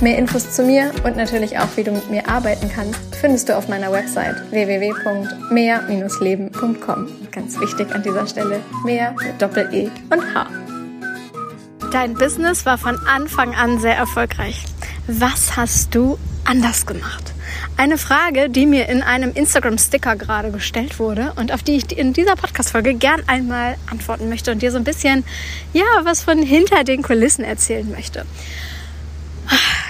Mehr Infos zu mir und natürlich auch, wie du mit mir arbeiten kannst, findest du auf meiner Website www.mehr-leben.com. Ganz wichtig an dieser Stelle, mehr mit Doppel-E und H. Dein Business war von Anfang an sehr erfolgreich. Was hast du anders gemacht? Eine Frage, die mir in einem Instagram-Sticker gerade gestellt wurde und auf die ich in dieser Podcast-Folge gern einmal antworten möchte und dir so ein bisschen, ja, was von hinter den Kulissen erzählen möchte.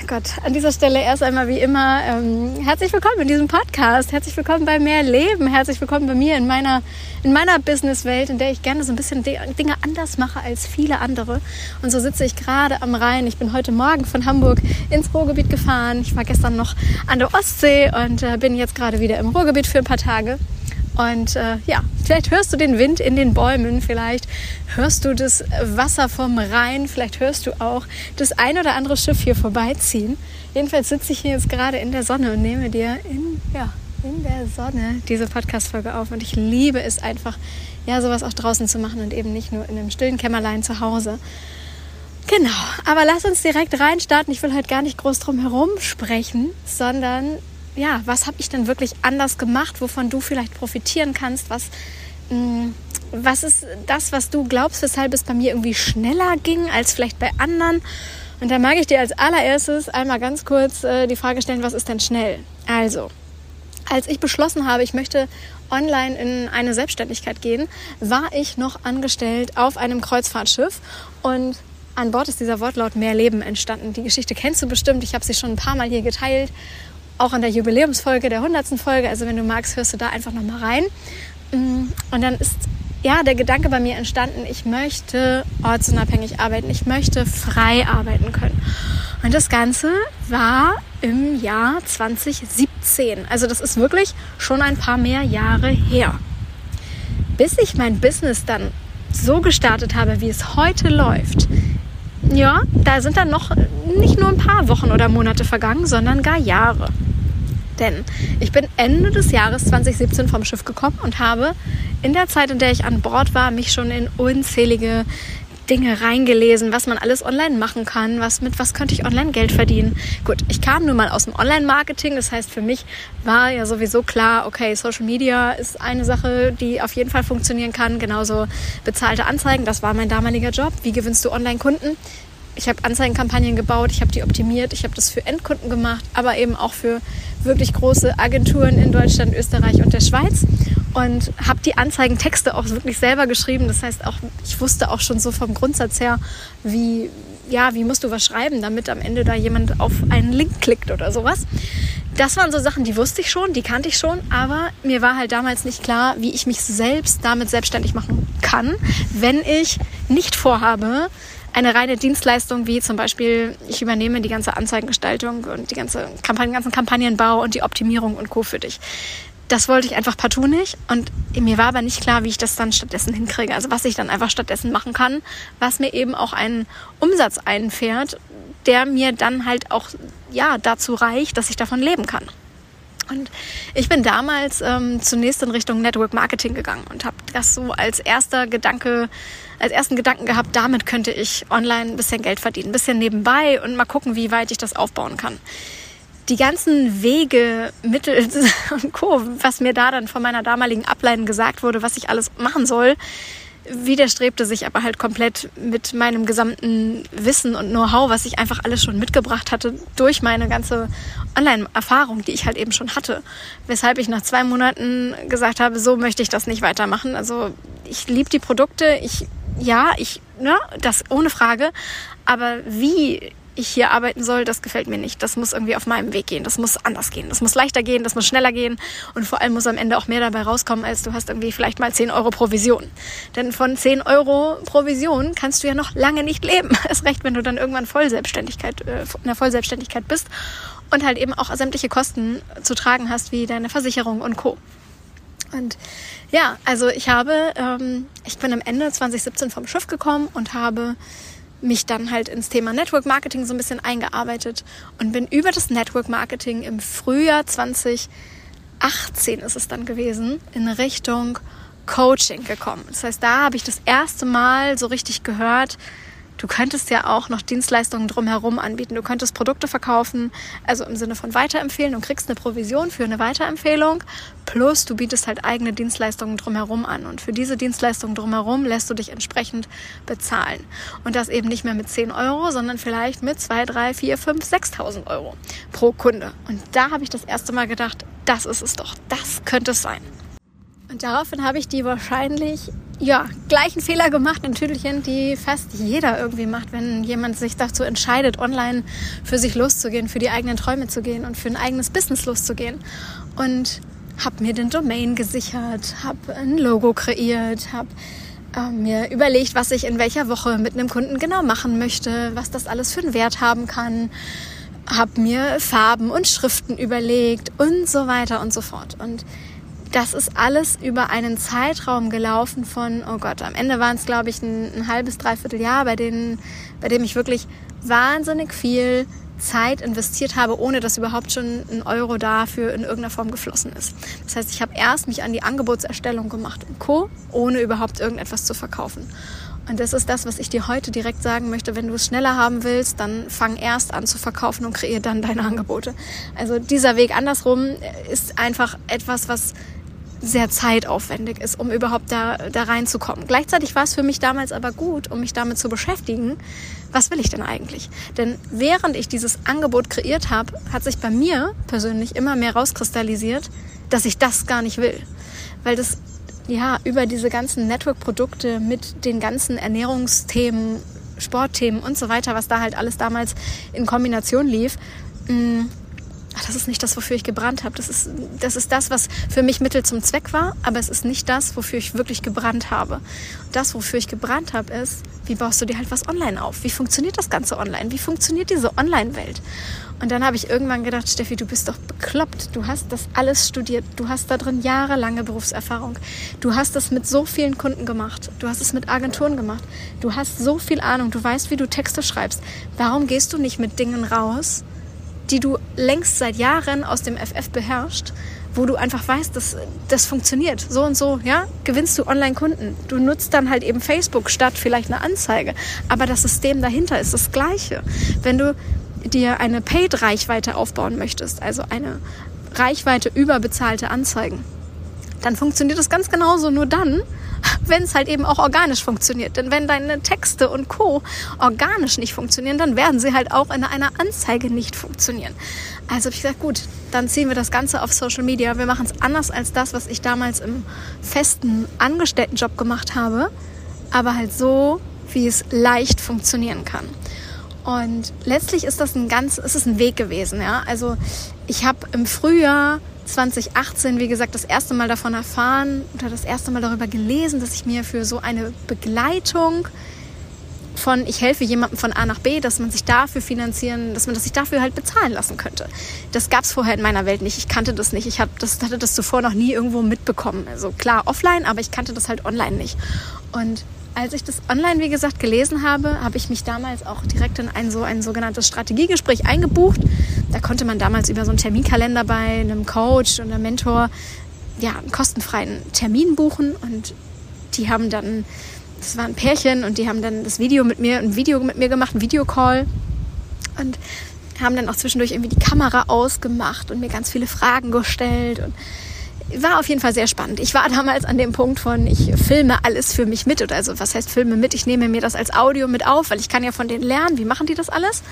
Gott, an dieser Stelle erst einmal wie immer ähm, herzlich willkommen in diesem Podcast, herzlich willkommen bei Mehr Leben, herzlich willkommen bei mir in meiner, in meiner Businesswelt, in der ich gerne so ein bisschen Dinge anders mache als viele andere. Und so sitze ich gerade am Rhein. Ich bin heute Morgen von Hamburg ins Ruhrgebiet gefahren. Ich war gestern noch an der Ostsee und äh, bin jetzt gerade wieder im Ruhrgebiet für ein paar Tage. Und äh, ja, vielleicht hörst du den Wind in den Bäumen, vielleicht hörst du das Wasser vom Rhein, vielleicht hörst du auch das ein oder andere Schiff hier vorbeiziehen. Jedenfalls sitze ich hier jetzt gerade in der Sonne und nehme dir in, ja, in der Sonne diese Podcast-Folge auf. Und ich liebe es einfach, ja, sowas auch draußen zu machen und eben nicht nur in einem stillen Kämmerlein zu Hause. Genau, aber lass uns direkt reinstarten. Ich will heute gar nicht groß drum herum sprechen, sondern ja, was habe ich denn wirklich anders gemacht, wovon du vielleicht profitieren kannst, was, mh, mm, was ist das, was du glaubst, weshalb es bei mir irgendwie schneller ging als vielleicht bei anderen. Und da mag ich dir als allererstes einmal ganz kurz äh, die Frage stellen, was ist denn schnell? Also, als ich beschlossen habe, ich möchte online in eine Selbstständigkeit gehen, war ich noch angestellt auf einem Kreuzfahrtschiff und an Bord ist dieser Wortlaut mehr Leben entstanden. Die Geschichte kennst du bestimmt, ich habe sie schon ein paar Mal hier geteilt auch in der Jubiläumsfolge, der 100. Folge. Also wenn du magst, hörst du da einfach nochmal rein. Mm, und dann ist ja der Gedanke bei mir entstanden, ich möchte ortsunabhängig arbeiten, ich möchte frei arbeiten können. Und das Ganze war im Jahr 2017. Also das ist wirklich schon ein paar mehr Jahre her. Bis ich mein Business dann so gestartet habe, wie es heute läuft, ja, da sind dann noch nicht nur ein paar Wochen oder Monate vergangen, sondern gar Jahre. Denn ich bin Ende des Jahres 2017 vom Schiff gekommen und habe in der Zeit, in der ich an Bord war, mich schon in unzählige Dinge reingelesen, was man alles online machen kann, was mit was könnte ich online Geld verdienen. Gut, ich kam nun mal aus dem Online-Marketing, das heißt für mich war ja sowieso klar, okay, Social Media ist eine Sache, die auf jeden Fall funktionieren kann, genauso bezahlte Anzeigen, das war mein damaliger Job. Wie gewinnst du Online-Kunden? Ich habe Anzeigenkampagnen gebaut, ich habe die optimiert, ich habe das für Endkunden gemacht, aber eben auch für wirklich große Agenturen in Deutschland, Österreich und der Schweiz und habe die Anzeigentexte auch wirklich selber geschrieben. Das heißt auch, ich wusste auch schon so vom Grundsatz her, wie ja, wie musst du was schreiben, damit am Ende da jemand auf einen Link klickt oder sowas. Das waren so Sachen, die wusste ich schon, die kannte ich schon, aber mir war halt damals nicht klar, wie ich mich selbst damit selbstständig machen kann, wenn ich nicht vorhabe, eine reine Dienstleistung wie zum Beispiel, ich übernehme die ganze Anzeigengestaltung und die ganze Kampagnen, ganzen Kampagnenbau und die Optimierung und Co. für dich. Das wollte ich einfach partout nicht und mir war aber nicht klar, wie ich das dann stattdessen hinkriege. Also was ich dann einfach stattdessen machen kann, was mir eben auch einen Umsatz einfährt, der mir dann halt auch ja dazu reicht, dass ich davon leben kann. Und ich bin damals ähm, zunächst in Richtung Network Marketing gegangen und habe das so als erster Gedanke, als ersten Gedanken gehabt, damit könnte ich online ein bisschen Geld verdienen, ein bisschen nebenbei und mal gucken, wie weit ich das aufbauen kann. Die ganzen Wege, Mittel und Co., was mir da dann von meiner damaligen Ableiten gesagt wurde, was ich alles machen soll, widerstrebte sich aber halt komplett mit meinem gesamten Wissen und Know-how, was ich einfach alles schon mitgebracht hatte durch meine ganze Online-Erfahrung, die ich halt eben schon hatte. Weshalb ich nach zwei Monaten gesagt habe, so möchte ich das nicht weitermachen. Also ich liebe die Produkte, ich, ja, ich, ne, das ohne Frage. Aber wie ich hier arbeiten soll, das gefällt mir nicht. Das muss irgendwie auf meinem Weg gehen. Das muss anders gehen. Das muss leichter gehen, das muss schneller gehen und vor allem muss am Ende auch mehr dabei rauskommen, als du hast irgendwie vielleicht mal 10 Euro Provision. Denn von 10 Euro Provision kannst du ja noch lange nicht leben. Erst recht, wenn du dann irgendwann Vollselbstständigkeit, äh, in der Vollselbstständigkeit bist und halt eben auch sämtliche Kosten zu tragen hast, wie deine Versicherung und Co. Und ja, also ich habe, ähm, ich bin am Ende 2017 vom Schiff gekommen und habe mich dann halt ins Thema Network Marketing so ein bisschen eingearbeitet und bin über das Network Marketing im Frühjahr 2018 ist es dann gewesen, in Richtung Coaching gekommen. Das heißt, da habe ich das erste Mal so richtig gehört, Du könntest ja auch noch Dienstleistungen drumherum anbieten. Du könntest Produkte verkaufen, also im Sinne von weiterempfehlen und kriegst eine Provision für eine Weiterempfehlung. Plus du bietest halt eigene Dienstleistungen drumherum an. Und für diese Dienstleistungen drumherum lässt du dich entsprechend bezahlen. Und das eben nicht mehr mit 10 Euro, sondern vielleicht mit 2, 3, 4, 5, 6.000 Euro pro Kunde. Und da habe ich das erste Mal gedacht, das ist es doch. Das könnte es sein. Und daraufhin habe ich die wahrscheinlich ja, gleichen Fehler gemacht, natürlich, die fast jeder irgendwie macht, wenn jemand sich dazu entscheidet, online für sich loszugehen, für die eigenen Träume zu gehen und für ein eigenes Business loszugehen. Und habe mir den Domain gesichert, habe ein Logo kreiert, habe äh, mir überlegt, was ich in welcher Woche mit einem Kunden genau machen möchte, was das alles für einen Wert haben kann, habe mir Farben und Schriften überlegt und so weiter und so fort. Und das ist alles über einen Zeitraum gelaufen von, oh Gott, am Ende waren es, glaube ich, ein, ein halbes, dreiviertel Jahr, bei, denen, bei dem ich wirklich wahnsinnig viel Zeit investiert habe, ohne dass überhaupt schon ein Euro dafür in irgendeiner Form geflossen ist. Das heißt, ich habe erst mich an die Angebotserstellung gemacht und Co., ohne überhaupt irgendetwas zu verkaufen. Und das ist das, was ich dir heute direkt sagen möchte. Wenn du es schneller haben willst, dann fang erst an zu verkaufen und kreier dann deine Angebote. Also dieser Weg andersrum ist einfach etwas, was sehr zeitaufwendig ist, um überhaupt da, da reinzukommen. Gleichzeitig war es für mich damals aber gut, um mich damit zu beschäftigen, was will ich denn eigentlich? Denn während ich dieses Angebot kreiert habe, hat sich bei mir persönlich immer mehr rauskristallisiert, dass ich das gar nicht will. Weil das ja über diese ganzen Network-Produkte mit den ganzen Ernährungsthemen, Sportthemen und so weiter, was da halt alles damals in Kombination lief, mh, mm, ach, das ist nicht das, wofür ich gebrannt habe. Das ist, das ist das, was für mich Mittel zum Zweck war, aber es ist nicht das, wofür ich wirklich gebrannt habe. Das, wofür ich gebrannt habe, ist, wie baust du dir halt was online auf? Wie funktioniert das Ganze online? Wie funktioniert diese Online-Welt? Und dann habe ich irgendwann gedacht, Steffi, du bist doch bekloppt. Du hast das alles studiert. Du hast da drin jahrelange Berufserfahrung. Du hast das mit so vielen Kunden gemacht. Du hast es mit Agenturen gemacht. Du hast so viel Ahnung. Du weißt, wie du Texte schreibst. Warum gehst du nicht mit Dingen raus, die du längst seit Jahren aus dem FF beherrschst, wo du einfach weißt, dass das funktioniert. So und so, ja, gewinnst du Online-Kunden. Du nutzt dann halt eben Facebook statt vielleicht eine Anzeige. Aber das System dahinter ist das gleiche. Wenn du dir eine Paid-Reichweite aufbauen möchtest, also eine Reichweite über bezahlte Anzeigen, dann funktioniert das ganz genauso nur dann, wenn es halt eben auch organisch funktioniert. Denn wenn deine Texte und Co. organisch nicht funktionieren, dann werden sie halt auch in einer Anzeige nicht funktionieren. Also habe ich gesagt, gut, dann ziehen wir das Ganze auf Social Media. Wir machen es anders als das, was ich damals im festen Angestelltenjob gemacht habe, aber halt so, wie es leicht funktionieren kann. Und letztlich ist das ein ganz, ist es ein Weg gewesen, ja. Also ich habe im Frühjahr 2018, wie gesagt, das erste Mal davon erfahren oder das erste Mal darüber gelesen, dass ich mir für so eine Begleitung von ich helfe jemandem von A nach B, dass man sich dafür finanzieren, dass man das sich dafür halt bezahlen lassen könnte. Das gab es vorher in meiner Welt nicht. Ich kannte das nicht. Ich das, hatte das zuvor noch nie irgendwo mitbekommen. Also klar offline, aber ich kannte das halt online nicht. Und als ich das online, wie gesagt, gelesen habe, habe ich mich damals auch direkt in ein so ein sogenanntes Strategiegespräch eingebucht. Da konnte man damals über so einen Terminkalender bei einem Coach oder Mentor ja, einen kostenfreien Termin buchen. Und die haben dann, das war ein Pärchen und die haben dann das Video mit mir, ein Video mit mir gemacht, ein Videocall. Und haben dann auch zwischendurch irgendwie die Kamera ausgemacht und mir ganz viele Fragen gestellt. Und war auf jeden Fall sehr spannend. Ich war damals an dem Punkt von, ich filme alles für mich mit. Oder also, was heißt filme mit? Ich nehme mir das als Audio mit auf, weil ich kann ja von denen lernen. Wie machen die das alles?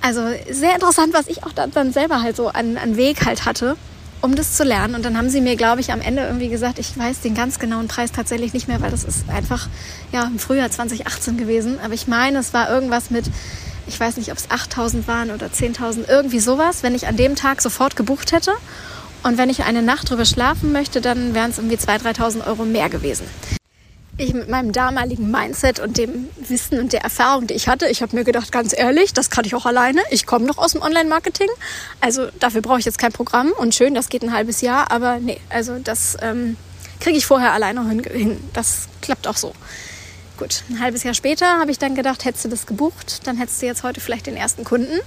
Also sehr interessant, was ich auch dann selber halt so an, an Weg halt hatte, um das zu lernen. Und dann haben sie mir, glaube ich, am Ende irgendwie gesagt, ich weiß den ganz genauen Preis tatsächlich nicht mehr, weil das ist einfach ja im Frühjahr 2018 gewesen. Aber ich meine, es war irgendwas mit, ich weiß nicht, ob es 8000 waren oder 10.000, irgendwie sowas, wenn ich an dem Tag sofort gebucht hätte. Und wenn ich eine Nacht drüber schlafen möchte, dann wären es irgendwie 2.000, 3.000 Euro mehr gewesen. ich mit meinem damaligen Mindset und dem Wissen und der Erfahrung, die ich hatte, ich habe mir gedacht, ganz ehrlich, das kann ich auch alleine. Ich komme noch aus dem Online-Marketing. Also dafür brauche ich jetzt kein Programm. Und schön, das geht ein halbes Jahr. Aber nee, also das ähm, kriege ich vorher alleine hin. Das klappt auch so. Gut, ein halbes Jahr später habe ich dann gedacht, hättest du das gebucht, dann hättest du jetzt heute vielleicht den ersten Kunden.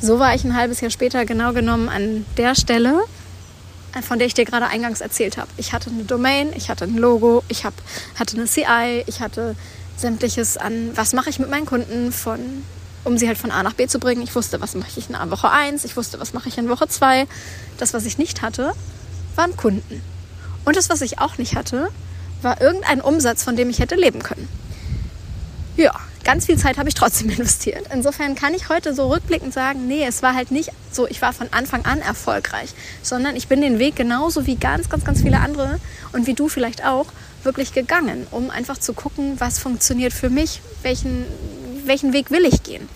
So war ich ein halbes Jahr später genau genommen an der Stelle, von der ich dir gerade eingangs erzählt habe. Ich hatte eine Domain, ich hatte ein Logo, ich hab, hatte eine CI, ich hatte sämtliches an, was mache ich mit meinen Kunden, von, um sie halt von A nach B zu bringen. Ich wusste, was mache ich in Woche 1, ich wusste, was mache ich in Woche 2. Das, was ich nicht hatte, waren Kunden. Und das, was ich auch nicht hatte, war irgendein Umsatz, von dem ich hätte leben können. Ja, ganz viel Zeit habe ich trotzdem investiert. Insofern kann ich heute so rückblickend sagen, nee, es war halt nicht so, ich war von Anfang an erfolgreich, sondern ich bin den Weg genauso wie ganz, ganz, ganz viele andere und wie du vielleicht auch wirklich gegangen, um einfach zu gucken, was funktioniert für mich, welchen, welchen Weg will ich gehen.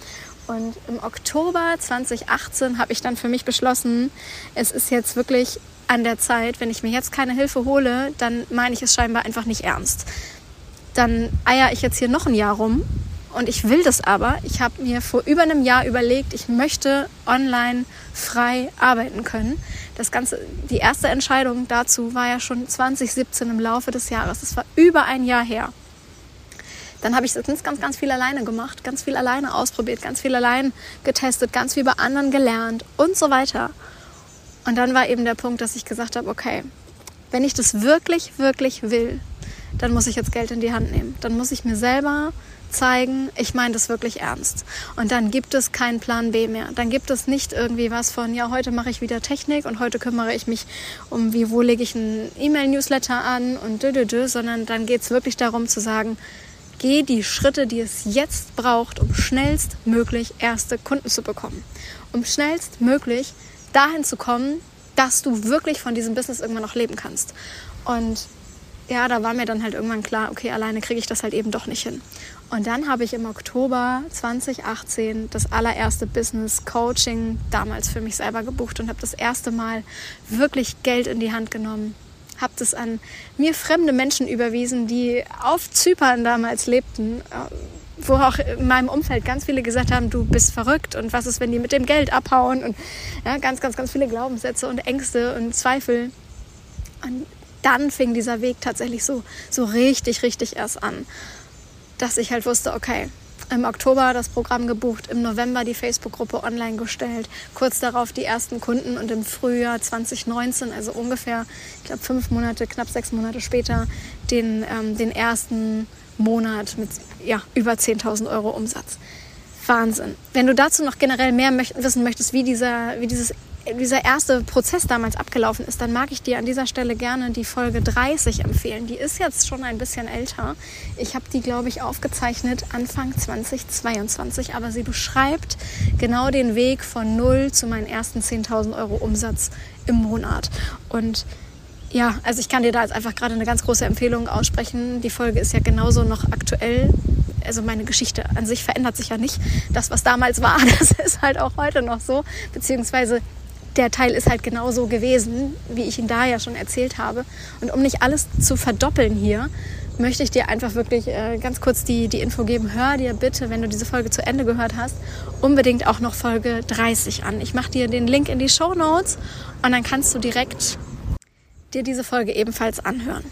Und im Oktober 2018 habe ich dann für mich beschlossen, es ist jetzt wirklich an der Zeit, wenn ich mir jetzt keine Hilfe hole, dann meine ich es scheinbar einfach nicht ernst. Dann eier ich jetzt hier noch ein Jahr rum und ich will das aber. Ich habe mir vor über einem Jahr überlegt, ich möchte online frei arbeiten können. Das Ganze, die erste Entscheidung dazu war ja schon 2017 im Laufe des Jahres. Das war über ein Jahr her. Dann habe ich das ganz, ganz, ganz viel alleine gemacht, ganz viel alleine ausprobiert, ganz viel allein getestet, ganz viel bei anderen gelernt und so weiter. Und dann war eben der Punkt, dass ich gesagt habe, okay, wenn ich das wirklich, wirklich will, dann muss ich jetzt Geld in die Hand nehmen. Dann muss ich mir selber zeigen, ich meine das wirklich ernst. Und dann gibt es keinen Plan B mehr. Dann gibt es nicht irgendwie was von, ja, heute mache ich wieder Technik und heute kümmere ich mich um, wie, wo lege ich einen E-Mail-Newsletter an und dö, dö, dö, sondern dann geht es wirklich darum zu sagen, geh die Schritte, die es jetzt braucht, um schnellstmöglich erste Kunden zu bekommen. Um schnellstmöglich dahin zu kommen, dass du wirklich von diesem Business irgendwann noch leben kannst. Und ja, da war mir dann halt irgendwann klar, okay, alleine kriege ich das halt eben doch nicht hin. Und dann habe ich im Oktober 2018 das allererste Business Coaching damals für mich selber gebucht und habe das erste Mal wirklich Geld in die Hand genommen. Habe das an mir fremde Menschen überwiesen, die auf Zypern damals lebten, äh, wo auch in meinem Umfeld ganz viele gesagt haben, du bist verrückt und was ist, wenn die mit dem Geld abhauen und ja, ganz, ganz, ganz viele Glaubenssätze und Ängste und Zweifel. Und dann fing dieser Weg tatsächlich so, so richtig, richtig erst an, dass ich halt wusste, okay, im Oktober das Programm gebucht, im November die Facebook-Gruppe online gestellt, kurz darauf die ersten Kunden und im Frühjahr 2019, also ungefähr, ich glaube fünf Monate, knapp sechs Monate später, den, ähm, den ersten Monat mit ja, über 10.000 Euro Umsatz. Wahnsinn. Wenn du dazu noch generell mehr wissen möchtest, wie, dieser, wie dieses dieser erste Prozess damals abgelaufen ist, dann mag ich dir an dieser Stelle gerne die Folge 30 empfehlen. Die ist jetzt schon ein bisschen älter. Ich habe die, glaube ich, aufgezeichnet Anfang 2022, aber sie beschreibt genau den Weg von null zu meinen ersten 10.000 Euro Umsatz im Monat. Und ja, also ich kann dir da jetzt einfach gerade eine ganz große Empfehlung aussprechen. Die Folge ist ja genauso noch aktuell. Also meine Geschichte an sich verändert sich ja nicht. Das, was damals war, das ist halt auch heute noch so. Beziehungsweise der Teil ist halt genauso gewesen, wie ich ihn da ja schon erzählt habe. Und um nicht alles zu verdoppeln hier, möchte ich dir einfach wirklich äh, ganz kurz die, die Info geben. Hör dir bitte, wenn du diese Folge zu Ende gehört hast, unbedingt auch noch Folge 30 an. Ich mache dir den Link in die Show Notes und dann kannst du direkt dir diese Folge ebenfalls anhören.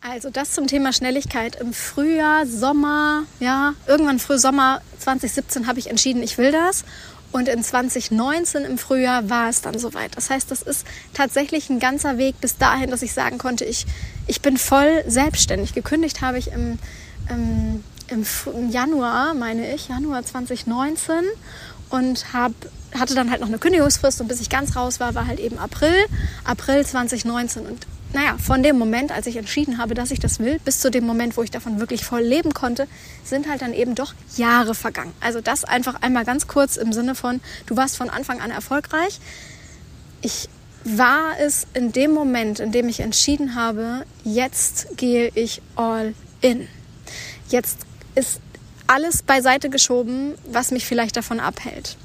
Also das zum Thema Schnelligkeit. Im Frühjahr, Sommer, ja, irgendwann früh Sommer 2017 habe ich entschieden, ich will das. Und in 2019 im Frühjahr war es dann soweit. Das heißt, das ist tatsächlich ein ganzer Weg bis dahin, dass ich sagen konnte, ich, ich bin voll selbstständig. Gekündigt habe ich im, im, im Januar, meine ich, Januar 2019 und hab, hatte dann halt noch eine Kündigungsfrist und bis ich ganz raus war, war halt eben April, April 2019. Und naja, von dem Moment, als ich entschieden habe, dass ich das will, bis zu dem Moment, wo ich davon wirklich voll leben konnte, sind halt dann eben doch Jahre vergangen. Also das einfach einmal ganz kurz im Sinne von, du warst von Anfang an erfolgreich. Ich war es in dem Moment, in dem ich entschieden habe, jetzt gehe ich all in. Jetzt ist alles beiseite geschoben, was mich vielleicht davon abhält.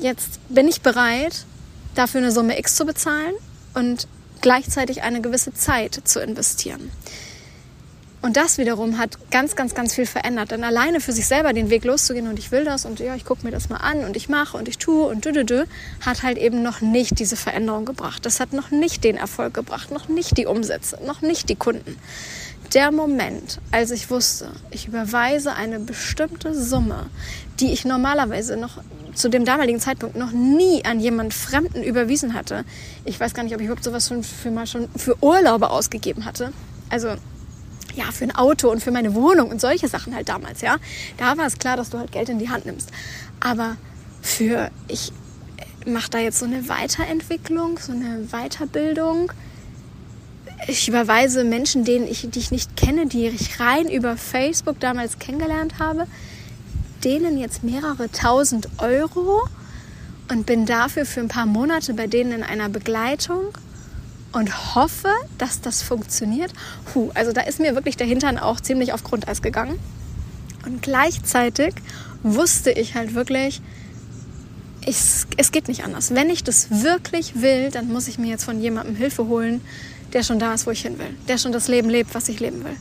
Jetzt bin ich bereit, dafür eine Summe X zu bezahlen und gleichzeitig eine gewisse Zeit zu investieren. Und das wiederum hat ganz, ganz, ganz viel verändert. Denn alleine für sich selber den Weg loszugehen und ich will das und ja, ich gucke mir das mal an und ich mache und ich tue und dü, dü, dü, hat halt eben noch nicht diese Veränderung gebracht. Das hat noch nicht den Erfolg gebracht, noch nicht die Umsätze, noch nicht die Kunden. Der Moment, als ich wusste, ich überweise eine bestimmte Summe, die ich normalerweise noch zu dem damaligen Zeitpunkt noch nie an jemand Fremden überwiesen hatte. Ich weiß gar nicht, ob ich überhaupt sowas schon für mal schon für Urlaube ausgegeben hatte. Also ja, für ein Auto und für meine Wohnung und solche Sachen halt damals, ja. Da war es klar, dass du halt Geld in die Hand nimmst. Aber für, ich mache da jetzt so eine Weiterentwicklung, so eine Weiterbildung. Ich überweise Menschen, denen ich, die ich nicht kenne, die ich rein über Facebook damals kennengelernt habe, denen jetzt mehrere tausend Euro und bin dafür für ein paar Monate bei denen in einer Begleitung und hoffe, dass das funktioniert. Puh, also da ist mir wirklich der Hintern auch ziemlich auf Grundeis gegangen. Und gleichzeitig wusste ich halt wirklich, ich, es geht nicht anders. Wenn ich das wirklich will, dann muss ich mir jetzt von jemandem Hilfe holen, der schon da ist, wo ich hin will. Der schon das Leben lebt, was ich leben will.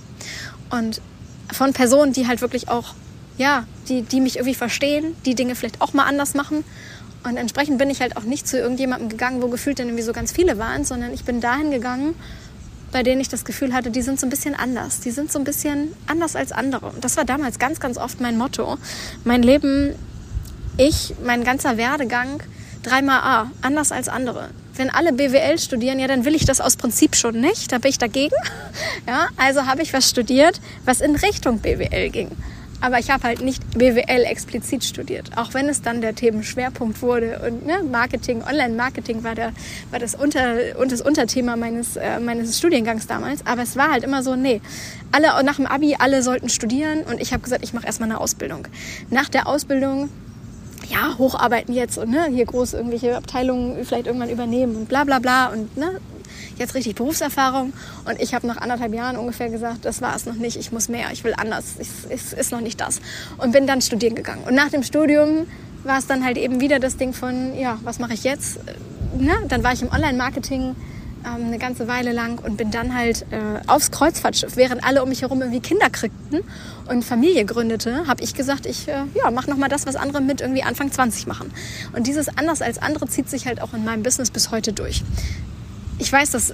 Und von Personen, die halt wirklich auch, ja, die, die mich irgendwie verstehen, die Dinge vielleicht auch mal anders machen und entsprechend bin ich halt auch nicht zu irgendjemandem gegangen, wo gefühlt dann irgendwie so ganz viele waren, sondern ich bin dahin gegangen, bei denen ich das Gefühl hatte, die sind so ein bisschen anders. Die sind so ein bisschen anders als andere. Und das war damals ganz, ganz oft mein Motto. Mein Leben, ich, mein ganzer Werdegang, dreimal A, anders als andere. Wenn alle BWL studieren, ja, dann will ich das aus Prinzip schon nicht. Da bin ich dagegen. Ja, also habe ich was studiert, was in Richtung BWL ging. Aber ich habe halt nicht BWL explizit studiert, auch wenn es dann der Themenschwerpunkt wurde. Und ne, Marketing, Online-Marketing war, der, war das, Unter, und das Unterthema meines, äh, meines Studiengangs damals. Aber es war halt immer so, nee, alle nach dem Abi, alle sollten studieren. Und ich habe gesagt, ich mache erstmal eine Ausbildung. Nach der Ausbildung ja, hocharbeiten jetzt und ne, hier groß irgendwelche Abteilungen vielleicht irgendwann übernehmen und bla bla bla und ne, jetzt richtig Berufserfahrung. Und ich habe nach anderthalb Jahren ungefähr gesagt, das war es noch nicht, ich muss mehr, ich will anders, es ist, noch nicht das. Und bin dann studieren gegangen. Und nach dem Studium war es dann halt eben wieder das Ding von, ja, was mache ich jetzt? Na, dann war ich im Online-Marketing ähm, eine ganze Weile lang und bin dann halt äh, aufs Kreuzfahrtschiff, während alle um mich herum irgendwie Kinder kriegten und Familie gründete, habe ich gesagt, ich äh, ja, mache nochmal das, was andere mit irgendwie Anfang 20 machen. Und dieses anders als andere zieht sich halt auch in meinem Business bis heute durch ich weiß, dass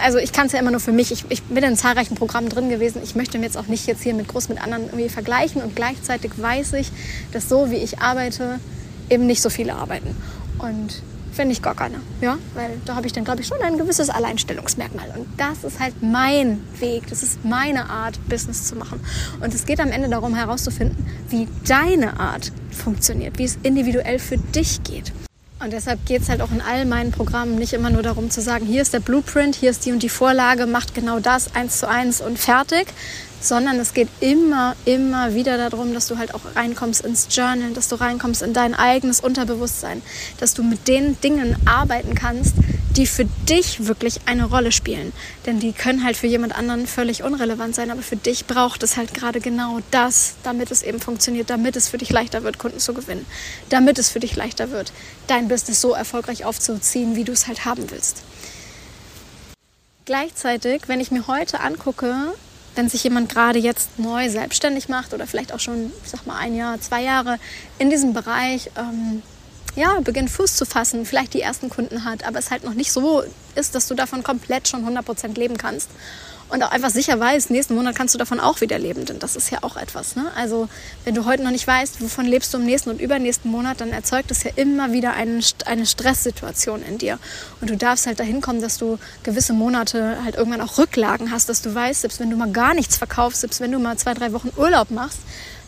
also ich kann es ja immer nur für mich. Ich, ich, bin in zahlreichen Programmen drin gewesen. Ich möchte mir jetzt auch nicht jetzt hier mit groß mit anderen irgendwie vergleichen und gleichzeitig weiß ich, dass so wie ich arbeite eben nicht so viele arbeiten und finde ich gar keine, ja, weil da habe ich dann glaube ich schon ein gewisses Alleinstellungsmerkmal und das ist halt mein Weg, das ist meine Art Business zu machen und es geht am Ende darum herauszufinden, wie deine Art funktioniert, wie es individuell für dich geht. Und deshalb geht es halt auch in all meinen Programmen nicht immer nur darum zu sagen, hier ist der Blueprint, hier ist die und die Vorlage, macht genau das eins zu eins und fertig, sondern es geht immer, immer wieder darum, dass du halt auch reinkommst ins Journal, dass du reinkommst in dein eigenes Unterbewusstsein, dass du mit den Dingen arbeiten kannst, die für dich wirklich eine Rolle spielen. Denn die können halt für jemand anderen völlig unrelevant sein, aber für dich braucht es halt gerade genau das, damit es eben funktioniert, damit es für dich leichter wird, Kunden zu gewinnen, damit es für dich leichter wird, dein Business so erfolgreich aufzuziehen, wie du es halt haben willst. Gleichzeitig, wenn ich mir heute angucke, wenn sich jemand gerade jetzt neu selbstständig macht oder vielleicht auch schon, ich sag mal, ein Jahr, zwei Jahre in diesem Bereich ähm, ja, beginnt Fuß zu fassen, vielleicht die ersten Kunden hat, aber es halt noch nicht so ist, dass du davon komplett schon 100% leben kannst. Und auch einfach sicher weißt, nächsten Monat kannst du davon auch wieder leben, denn das ist ja auch etwas. Ne? Also wenn du heute noch nicht weißt, wovon lebst du im nächsten und übernächsten Monat, dann erzeugt es ja immer wieder eine, eine Stresssituation in dir. Und du darfst halt dahin kommen, dass du gewisse Monate halt irgendwann auch Rücklagen hast, dass du weißt, selbst wenn du mal gar nichts verkaufst, selbst wenn du mal zwei, drei Wochen Urlaub machst,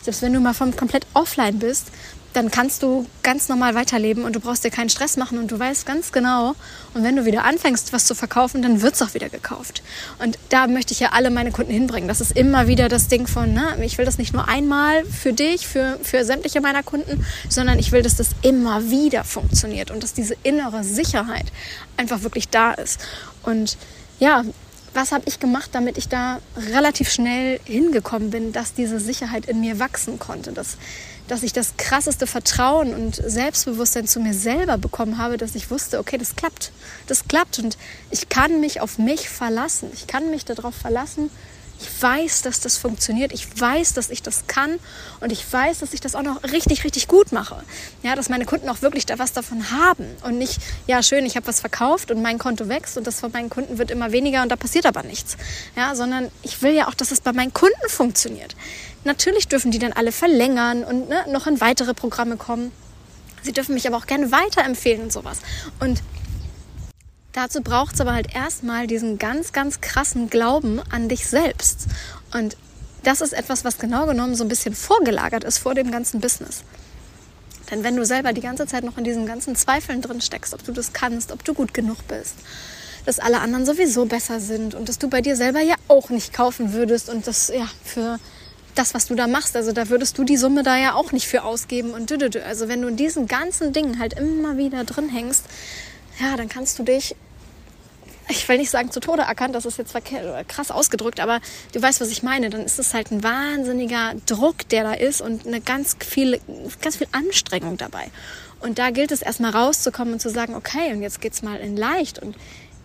selbst wenn du mal vom komplett offline bist, dann kannst du ganz normal weiterleben und du brauchst dir keinen Stress machen und du weißt ganz genau, und wenn du wieder anfängst, was zu verkaufen, dann wird es auch wieder gekauft. Und da möchte ich ja alle meine Kunden hinbringen. Das ist immer wieder das Ding von, ne, ich will das nicht nur einmal für dich, für, für sämtliche meiner Kunden, sondern ich will, dass das immer wieder funktioniert und dass diese innere Sicherheit einfach wirklich da ist. Und ja, was habe ich gemacht, damit ich da relativ schnell hingekommen bin, dass diese Sicherheit in mir wachsen konnte, dass dass ich das krasseste Vertrauen und Selbstbewusstsein zu mir selber bekommen habe, dass ich wusste, okay, das klappt. Das klappt und ich kann mich auf mich verlassen. Ich kann mich darauf verlassen, Ich weiß, dass das funktioniert. Ich weiß, dass ich das kann. Und ich weiß, dass ich das auch noch richtig, richtig gut mache. Ja, dass meine Kunden auch wirklich da was davon haben. Und nicht, ja, schön, ich habe was verkauft und mein Konto wächst und das von meinen Kunden wird immer weniger und da passiert aber nichts. Ja, sondern ich will ja auch, dass es bei meinen Kunden funktioniert. Natürlich dürfen die dann alle verlängern und ne, noch in weitere Programme kommen. Sie dürfen mich aber auch gerne weiterempfehlen und sowas. Und dazu braucht es aber halt erstmal diesen ganz, ganz krassen Glauben an dich selbst. Und das ist etwas, was genau genommen so ein bisschen vorgelagert ist vor dem ganzen Business. Denn wenn du selber die ganze Zeit noch in diesen ganzen Zweifeln drin steckst, ob du das kannst, ob du gut genug bist, dass alle anderen sowieso besser sind und dass du bei dir selber ja auch nicht kaufen würdest und das ja für das, was du da machst. Also da würdest du die Summe da ja auch nicht für ausgeben und dü Also wenn du in diesen ganzen Dingen halt immer wieder drin hängst, ja, dann kannst du dich, ich will nicht sagen zu Tode ackern, das ist jetzt krass ausgedrückt, aber du weißt, was ich meine. Dann ist es halt ein wahnsinniger Druck, der da ist und eine ganz viel, ganz viel Anstrengung dabei. Und da gilt es erstmal rauszukommen und zu sagen, okay, und jetzt geht's mal in leicht und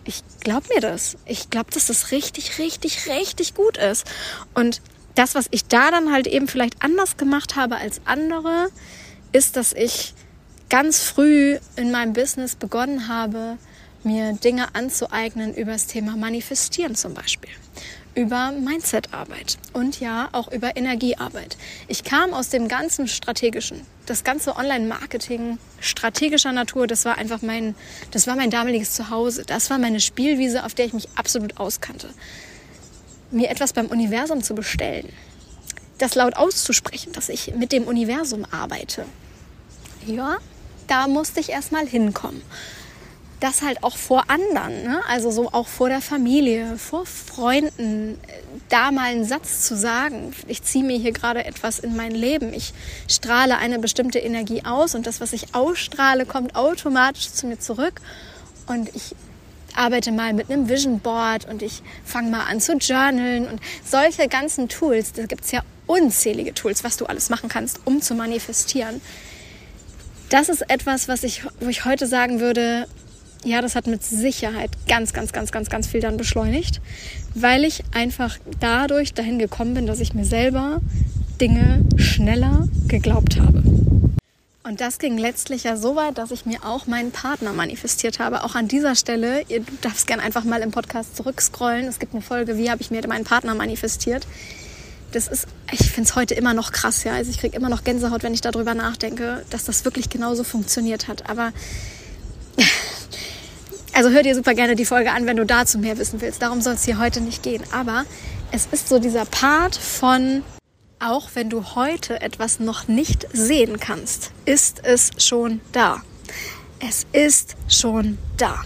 ich glaube mir das. Ich glaube, dass das richtig, richtig, richtig gut ist. Und das, was ich da dann halt eben vielleicht anders gemacht habe als andere, ist, dass ich ganz früh in meinem Business begonnen habe, mir Dinge anzueignen über das Thema Manifestieren zum Beispiel, über Mindset-Arbeit und ja auch über Energiearbeit. Ich kam aus dem ganzen strategischen, das ganze Online-Marketing strategischer Natur, das war einfach mein, das war mein damaliges Zuhause, das war meine Spielwiese, auf der ich mich absolut auskannte mir etwas beim Universum zu bestellen, das laut auszusprechen, dass ich mit dem Universum arbeite. Ja, da musste ich erstmal hinkommen. Das halt auch vor anderen, ne? also so auch vor der Familie, vor Freunden, da mal einen Satz zu sagen, ich ziehe mir hier gerade etwas in mein Leben, ich strahle eine bestimmte Energie aus und das, was ich ausstrahle, kommt automatisch zu mir zurück und ich arbeite mal mit einem Vision Board und ich fange mal an zu journalen und solche ganzen Tools, da gibt es ja unzählige Tools, was du alles machen kannst, um zu manifestieren. Das ist etwas, was ich, wo ich heute sagen würde, ja, das hat mit Sicherheit ganz, ganz, ganz, ganz, ganz viel dann beschleunigt, weil ich einfach dadurch dahin gekommen bin, dass ich mir selber Dinge schneller geglaubt habe. Und das ging letztlich ja so weit, dass ich mir auch meinen Partner manifestiert habe. Auch an dieser Stelle, ihr darfst gerne einfach mal im Podcast zurückscrollen. Es gibt eine Folge, wie habe ich mir meinen Partner manifestiert. Das ist, ich finde es heute immer noch krass, ja. Also ich kriege immer noch Gänsehaut, wenn ich darüber nachdenke, dass das wirklich genauso funktioniert hat. Aber also hör dir super gerne die Folge an, wenn du dazu mehr wissen willst. Darum soll es hier heute nicht gehen. Aber es ist so dieser Part von auch wenn du heute etwas noch nicht sehen kannst, ist es schon da. Es ist schon da.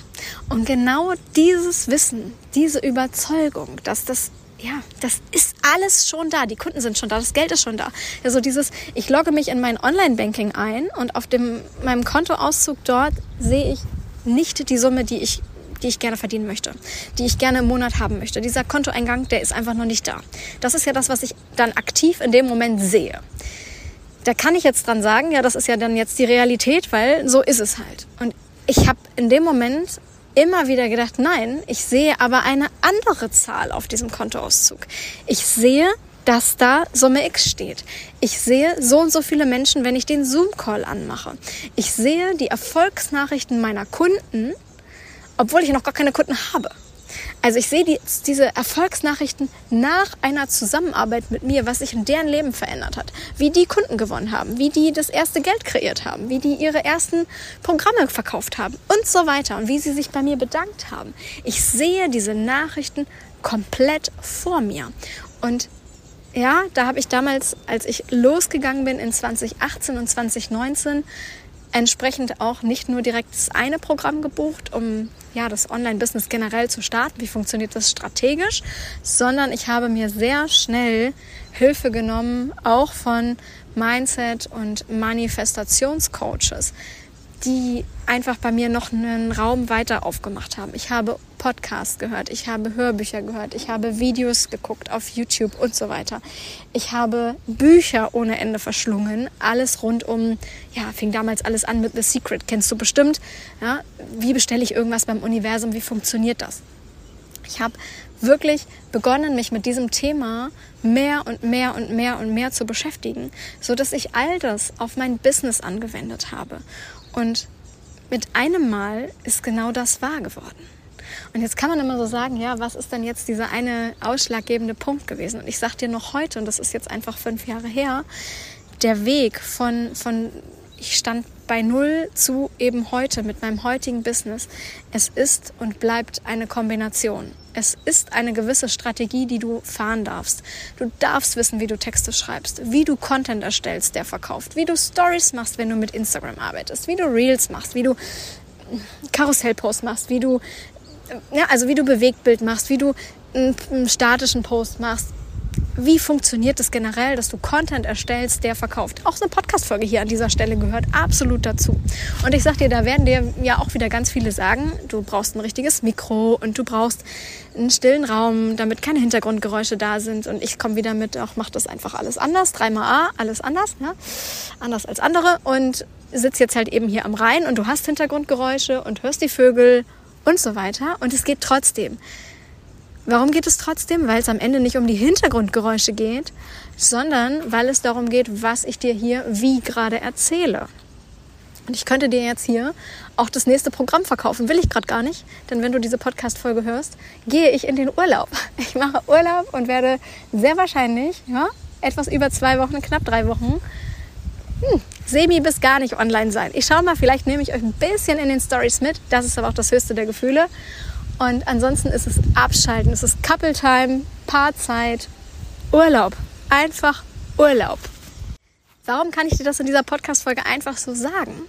Und genau dieses Wissen, diese Überzeugung, dass das ja, das ist alles schon da. Die Kunden sind schon da, das Geld ist schon da. Also dieses, ich logge mich in mein Online-Banking ein und auf dem, meinem Kontoauszug dort sehe ich nicht die Summe, die ich die ich gerne verdienen möchte, die ich gerne im Monat haben möchte. Dieser Kontoeingang, der ist einfach noch nicht da. Das ist ja das, was ich dann aktiv in dem Moment sehe. Da kann ich jetzt dran sagen, ja, das ist ja dann jetzt die Realität, weil so ist es halt. Und ich habe in dem Moment immer wieder gedacht, nein, ich sehe aber eine andere Zahl auf diesem Kontoauszug. Ich sehe, dass da Summe X steht. Ich sehe so und so viele Menschen, wenn ich den Zoom-Call anmache. Ich sehe die Erfolgsnachrichten meiner Kunden obwohl ich noch gar keine Kunden habe. Also ich sehe die, diese Erfolgsnachrichten nach einer Zusammenarbeit mit mir, was sich in deren Leben verändert hat. Wie die Kunden gewonnen haben, wie die das erste Geld kreiert haben, wie die ihre ersten Programme verkauft haben und so weiter und wie sie sich bei mir bedankt haben. Ich sehe diese Nachrichten komplett vor mir. Und ja, da habe ich damals, als ich losgegangen bin in 2018 und 2019, entsprechend auch nicht nur direkt das eine Programm gebucht, um ja, das Online-Business generell zu starten. Wie funktioniert das strategisch? Sondern ich habe mir sehr schnell Hilfe genommen, auch von Mindset- und Manifestationscoaches die einfach bei mir noch einen Raum weiter aufgemacht haben. Ich habe Podcasts gehört, ich habe Hörbücher gehört, ich habe Videos geguckt auf YouTube und so weiter. Ich habe Bücher ohne Ende verschlungen, alles rund um, ja, fing damals alles an mit The Secret, kennst du bestimmt. Ja, wie bestelle ich irgendwas beim Universum, wie funktioniert das? Ich habe wirklich begonnen, mich mit diesem Thema mehr und mehr und mehr und mehr zu beschäftigen, so dass ich all das auf mein Business angewendet habe. Und mit einem Mal ist genau das wahr geworden. Und jetzt kann man immer so sagen, ja, was ist denn jetzt dieser eine ausschlaggebende Punkt gewesen? Und ich sage dir noch heute, und das ist jetzt einfach fünf Jahre her, der Weg von, von ich stand bei Null zu eben heute mit meinem heutigen Business. Es ist und bleibt eine Kombination. Es ist eine gewisse Strategie, die du fahren darfst. Du darfst wissen, wie du Texte schreibst, wie du Content erstellst, der verkauft, wie du Stories machst, wenn du mit Instagram arbeitest, wie du Reels machst, wie du Karussellposts machst, wie du ja, also wie du Bewegtbild machst, wie du einen statischen Post machst, wie funktioniert es generell, dass du Content erstellst, der verkauft. Auch so eine Podcast-Folge hier an dieser Stelle gehört absolut dazu. Und ich sag dir, da werden dir ja auch wieder ganz viele sagen, du brauchst ein richtiges Mikro und du brauchst einen stillen Raum, damit keine Hintergrundgeräusche da sind. Und ich komme wieder mit, auch mach das einfach alles anders. Dreimal A, alles anders, ne? anders als andere. Und sitze jetzt halt eben hier am Rhein und du hast Hintergrundgeräusche und hörst die Vögel und so weiter. Und es geht trotzdem. Warum geht es trotzdem? Weil es am Ende nicht um die Hintergrundgeräusche geht, sondern weil es darum geht, was ich dir hier wie gerade erzähle. Und ich könnte dir jetzt hier auch das nächste Programm verkaufen, will ich gerade gar nicht, denn wenn du diese Podcast-Folge hörst, gehe ich in den Urlaub. Ich mache Urlaub und werde sehr wahrscheinlich ja, etwas über zwei Wochen, knapp drei Wochen, hm, semi bis gar nicht online sein. Ich schaue mal, vielleicht nehme ich euch ein bisschen in den Stories mit. Das ist aber auch das höchste der Gefühle. Und ansonsten ist es Abschalten, es ist Couple Time, Paarzeit, Urlaub. Einfach Urlaub. Warum kann ich dir das in dieser Podcast-Folge einfach so sagen?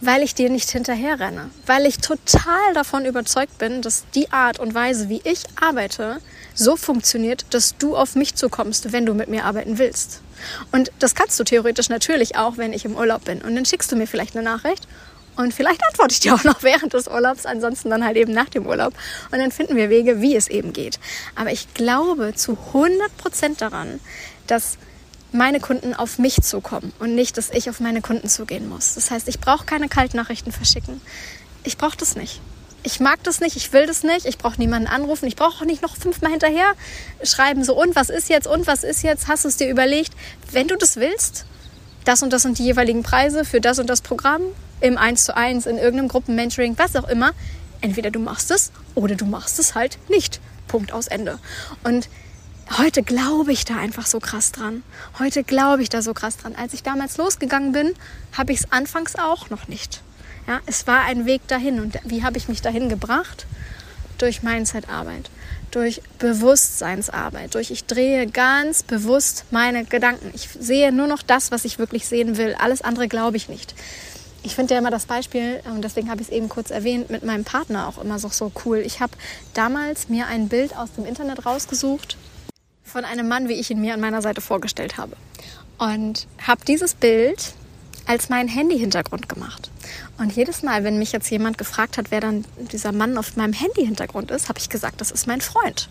Weil ich dir nicht hinterher renne. Weil ich total davon überzeugt bin, dass die Art und Weise, wie ich arbeite, so funktioniert, dass du auf mich zukommst, wenn du mit mir arbeiten willst. Und das kannst du theoretisch natürlich auch, wenn ich im Urlaub bin. Und dann schickst du mir vielleicht eine Nachricht und vielleicht antworte ich dir auch noch während des Urlaubs, ansonsten dann halt eben nach dem Urlaub. Und dann finden wir Wege, wie es eben geht. Aber ich glaube zu 100 Prozent daran, dass meine Kunden auf mich zukommen und nicht, dass ich auf meine Kunden zugehen muss. Das heißt, ich brauche keine Kaltnachrichten verschicken. Ich brauche das nicht. Ich mag das nicht, ich will das nicht, ich brauche niemanden anrufen, ich brauche auch nicht noch fünfmal hinterher schreiben, so und was ist jetzt und was ist jetzt, hast du es dir überlegt? Wenn du das willst, das und das sind die jeweiligen Preise für das und das Programm, im 1 zu 1, in irgendeinem Gruppenmentoring, was auch immer. Entweder du machst es oder du machst es halt nicht. Punkt aus Ende. Und heute glaube ich da einfach so krass dran. Heute glaube ich da so krass dran. Als ich damals losgegangen bin, habe ich es anfangs auch noch nicht. Ja, es war ein Weg dahin. Und wie habe ich mich dahin gebracht? Durch Mindset-Arbeit, durch Bewusstseinsarbeit, durch ich drehe ganz bewusst meine Gedanken. Ich sehe nur noch das, was ich wirklich sehen will. Alles andere glaube ich nicht ich finde ja immer das Beispiel, und deswegen habe ich es eben kurz erwähnt, mit meinem Partner auch immer so, so cool. Ich habe damals mir ein Bild aus dem Internet rausgesucht von einem Mann, wie ich ihn mir an meiner Seite vorgestellt habe. Und habe dieses Bild als mein Handy-Hintergrund gemacht. Und jedes Mal, wenn mich jetzt jemand gefragt hat, wer dann dieser Mann auf meinem Handy-Hintergrund ist, habe ich gesagt, das ist mein Freund.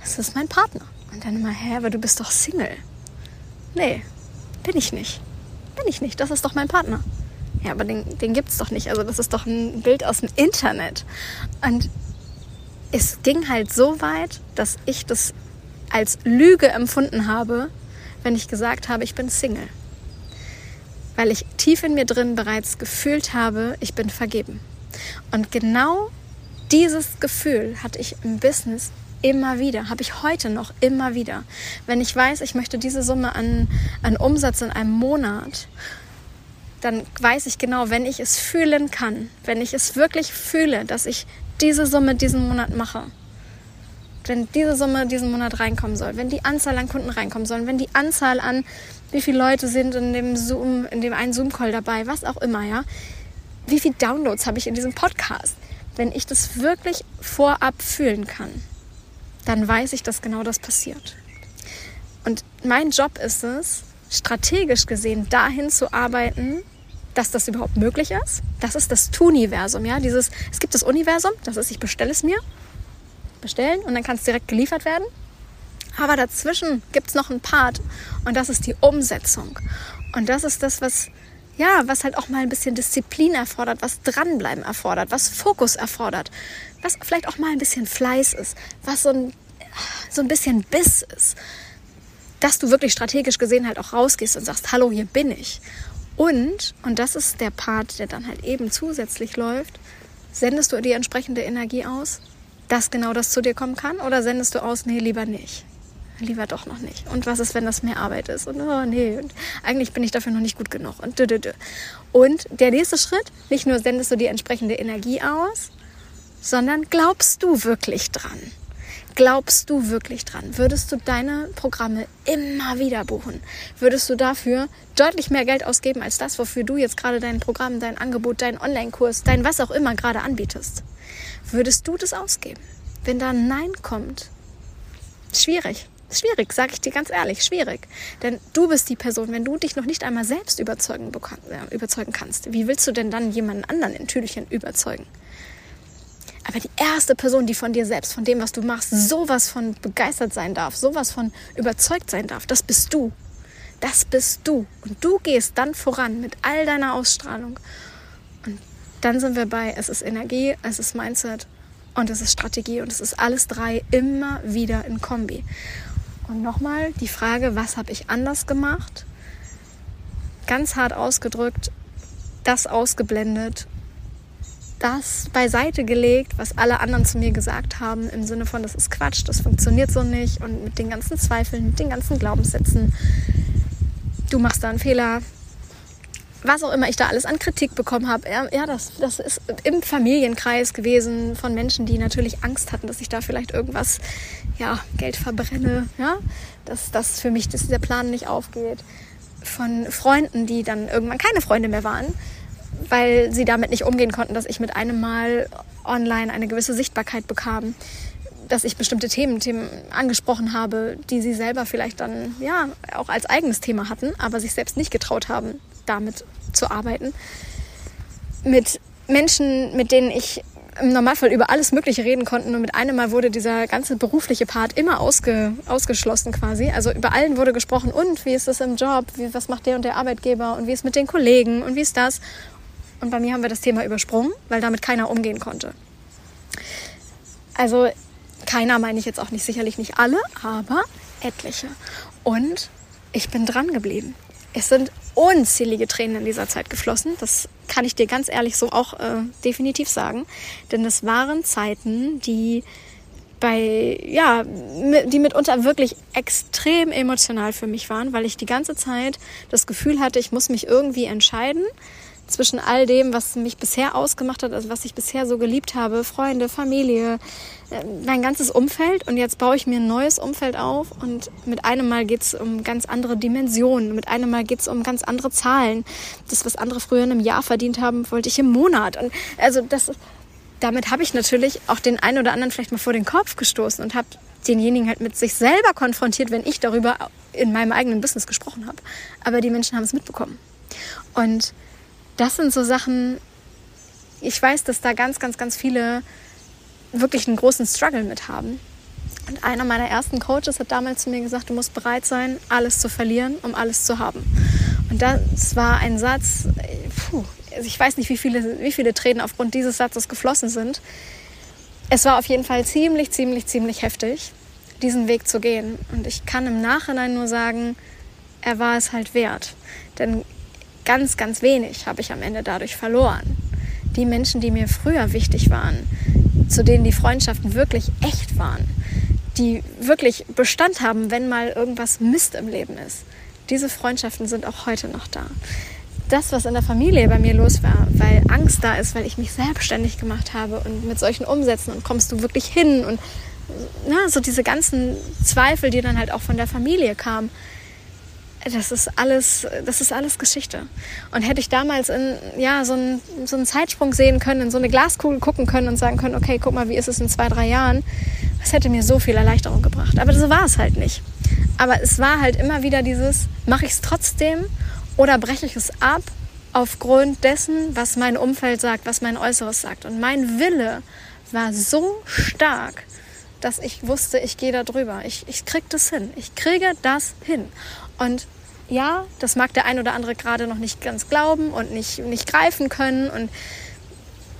Das ist mein Partner. Und dann immer, hä, aber du bist doch Single. Nee, bin ich nicht. Bin ich nicht. Das ist doch mein Partner. Ja, aber den, den es doch nicht. Also das ist doch ein Bild aus dem Internet. Und es ging halt so weit, dass ich das als Lüge empfunden habe, wenn ich gesagt habe, ich bin Single. Weil ich tief in mir drin bereits gefühlt habe, ich bin vergeben. Und genau dieses Gefühl hatte ich im Business immer wieder, habe ich heute noch immer wieder. Wenn ich weiß, ich möchte diese Summe an, an Umsatz in einem Monat dann weiß ich genau, wenn ich es fühlen kann, wenn ich es wirklich fühle, dass ich diese Summe diesen Monat mache, wenn diese Summe diesen Monat reinkommen soll, wenn die Anzahl an Kunden reinkommen sollen, wenn die Anzahl an wie viele Leute sind in dem Zoom, in dem einen Zoom-Call dabei, was auch immer, ja. Wie viele Downloads habe ich in diesem Podcast? Wenn ich das wirklich vorab fühlen kann, dann weiß ich, dass genau das passiert. Und mein Job ist es, strategisch gesehen dahin zu arbeiten, dass das überhaupt möglich ist. Das ist das Tuniversum, ja. Dieses, es gibt das Universum, das ist, ich bestelle es mir, bestellen und dann kann es direkt geliefert werden. Aber dazwischen gibt es noch einen Part und das ist die Umsetzung. Und das ist das, was, ja, was halt auch mal ein bisschen Disziplin erfordert, was dranbleiben erfordert, was Fokus erfordert, was vielleicht auch mal ein bisschen Fleiß ist, was so ein, so ein bisschen Biss ist, dass du wirklich strategisch gesehen halt auch rausgehst und sagst, hallo, hier bin ich. Und, und das ist der Part, der dann halt eben zusätzlich läuft, sendest du die entsprechende Energie aus, dass genau das zu dir kommen kann, oder sendest du aus, nee, lieber nicht lieber doch noch nicht. Und was ist, wenn das mehr Arbeit ist? Und oh nee, und eigentlich bin ich dafür noch nicht gut genug. Und dü, dü, dü. Und der nächste Schritt, nicht nur sendest du die entsprechende Energie aus, sondern glaubst du wirklich dran? Glaubst du wirklich dran? Würdest du deine Programme immer wieder buchen? Würdest du dafür deutlich mehr Geld ausgeben als das, wofür du jetzt gerade dein Programm, dein Angebot, dein Online-Kurs, dein was auch immer gerade anbietest? Würdest du das ausgeben? Wenn da ein Nein kommt, schwierig. Schwierig, sage ich dir ganz ehrlich, schwierig. Denn du bist die Person, wenn du dich noch nicht einmal selbst überzeugen, äh, überzeugen kannst, wie willst du denn dann jemanden anderen in Tüdelchen überzeugen? Aber die erste Person, die von dir selbst, von dem, was du machst, sowas von begeistert sein darf, sowas von überzeugt sein darf, das bist du. Das bist du. Und du gehst dann voran mit all deiner Ausstrahlung. Dann sind wir bei, es ist Energie, es ist Mindset und es ist Strategie und es ist alles drei immer wieder in Kombi. Und nochmal die Frage, was habe ich anders gemacht? Ganz hart ausgedrückt, das ausgeblendet, das beiseite gelegt, was alle anderen zu mir gesagt haben, im Sinne von, das ist Quatsch, das funktioniert so nicht und mit den ganzen Zweifeln, mit den ganzen Glaubenssätzen, du machst da einen Fehler, was auch immer ich da alles an Kritik bekommen habe. Ja, das, das ist im Familienkreis gewesen von Menschen, die natürlich Angst hatten, dass ich da vielleicht irgendwas, ja, Geld verbrenne, ja, dass das für mich, dass dieser Plan nicht aufgeht. Von Freunden, die dann irgendwann keine Freunde mehr waren, weil sie damit nicht umgehen konnten, dass ich mit einem Mal online eine gewisse Sichtbarkeit bekam dass ich bestimmte Themen, Themen angesprochen habe, die sie selber vielleicht dann ja auch als eigenes Thema hatten, aber sich selbst nicht getraut haben, damit zu arbeiten. Mit Menschen, mit denen ich im Normalfall über alles Mögliche reden konnte. Und mit einem Mal wurde dieser ganze berufliche Part immer ausge, ausgeschlossen quasi. Also über allen wurde gesprochen. Und wie ist das im Job? Wie, was macht der und der Arbeitgeber? Und wie ist mit den Kollegen? Und wie ist das? Und bei mir haben wir das Thema übersprungen, weil damit keiner umgehen konnte. Also keiner meine ich jetzt auch nicht, sicherlich nicht alle, aber etliche. Und ich bin dran geblieben. Es sind unzählige Tränen in dieser Zeit geflossen. Das kann ich dir ganz ehrlich so auch äh, definitiv sagen. Denn es waren Zeiten, die bei, ja, die mitunter wirklich extrem emotional für mich waren, weil ich die ganze Zeit das Gefühl hatte, ich muss mich irgendwie entscheiden zwischen all dem, was mich bisher ausgemacht hat, also was ich bisher so geliebt habe, Freunde, Familie, äh, mein ganzes Umfeld. Und jetzt baue ich mir ein neues Umfeld auf und mit einem Mal geht es um ganz andere Dimensionen, mit einem Mal geht es um ganz andere Zahlen. Das, was andere früher in einem Jahr verdient haben, wollte ich im Monat. Und also das, damit habe ich natürlich auch den einen oder anderen vielleicht mal vor den Kopf gestoßen und habe denjenigen halt mit sich selber konfrontiert, wenn ich darüber in meinem eigenen Business gesprochen habe. Aber die Menschen haben es mitbekommen. Und das sind so Sachen, ich weiß, dass da ganz, ganz, ganz viele wirklich einen großen Struggle mit haben. Und einer meiner ersten Coaches hat damals zu mir gesagt, du musst bereit sein, alles zu verlieren, um alles zu haben. Und das war ein Satz, puh, also ich weiß nicht, wie viele, wie viele Tränen aufgrund dieses Satzes geflossen sind. Es war auf jeden Fall ziemlich, ziemlich, ziemlich heftig, diesen Weg zu gehen. Und ich kann im Nachhinein nur sagen, er war es halt wert. Denn ganz, ganz wenig habe ich am Ende dadurch verloren. Die Menschen, die mir früher wichtig waren, zu denen die Freundschaften wirklich echt waren, die wirklich Bestand haben, wenn mal irgendwas Mist im Leben ist. Diese Freundschaften sind auch heute noch da. Das, was in der Familie bei mir los war, weil Angst da ist, weil ich mich selbstständig gemacht habe und mit solchen Umsätzen und kommst du wirklich hin und na, so diese ganzen Zweifel, die dann halt auch von der Familie kamen, das ist alles, das ist alles Geschichte. Und hätte ich damals in, ja, so einen, so einen Zeitsprung sehen können, in so eine Glaskugel gucken können und sagen können, okay, guck mal, wie ist es in zwei, drei Jahren, das hätte mir so viel Erleichterung gebracht. Aber so war es halt nicht. Aber es war halt immer wieder dieses, mache ich es trotzdem oder breche ich es ab aufgrund dessen, was mein Umfeld sagt, was mein Äußeres sagt. Und mein Wille war so stark, dass ich wusste, ich gehe da drüber. Ich, ich kriege das hin. Ich kriege das hin. Und ja, das mag der ein oder andere gerade noch nicht ganz glauben und nicht, nicht greifen können. Und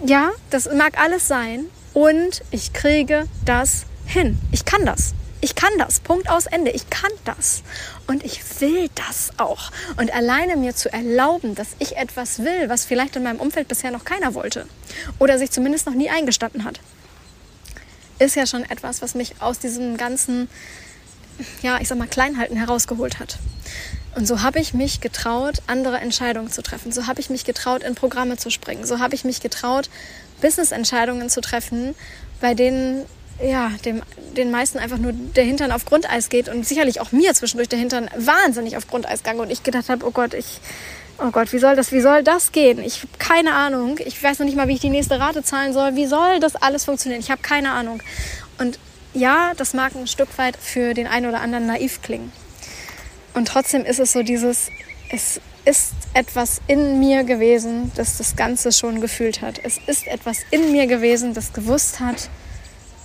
ja, das mag alles sein. Und ich kriege das hin. Ich kann das. Ich kann das. Punkt aus Ende. Ich kann das. Und ich will das auch. Und alleine mir zu erlauben, dass ich etwas will, was vielleicht in meinem Umfeld bisher noch keiner wollte oder sich zumindest noch nie eingestanden hat, ist ja schon etwas, was mich aus diesem ganzen, ja, ich sag mal, Kleinhalten herausgeholt hat. Und so habe ich mich getraut, andere Entscheidungen zu treffen. So habe ich mich getraut, in Programme zu springen. So habe ich mich getraut, Business-Entscheidungen zu treffen, bei denen ja, dem, den meisten einfach nur der Hintern auf Grundeis geht und sicherlich auch mir zwischendurch der Hintern wahnsinnig auf Grundeis gang und ich gedacht habe, oh Gott, ich, oh Gott, wie soll das, wie soll das gehen? Ich habe keine Ahnung. Ich weiß noch nicht mal, wie ich die nächste Rate zahlen soll. Wie soll das alles funktionieren? Ich habe keine Ahnung. Und ja, das mag ein Stück weit für den einen oder anderen naiv klingen. Und trotzdem ist es so dieses, es ist etwas in mir gewesen, das das Ganze schon gefühlt hat. Es ist etwas in mir gewesen, das gewusst hat,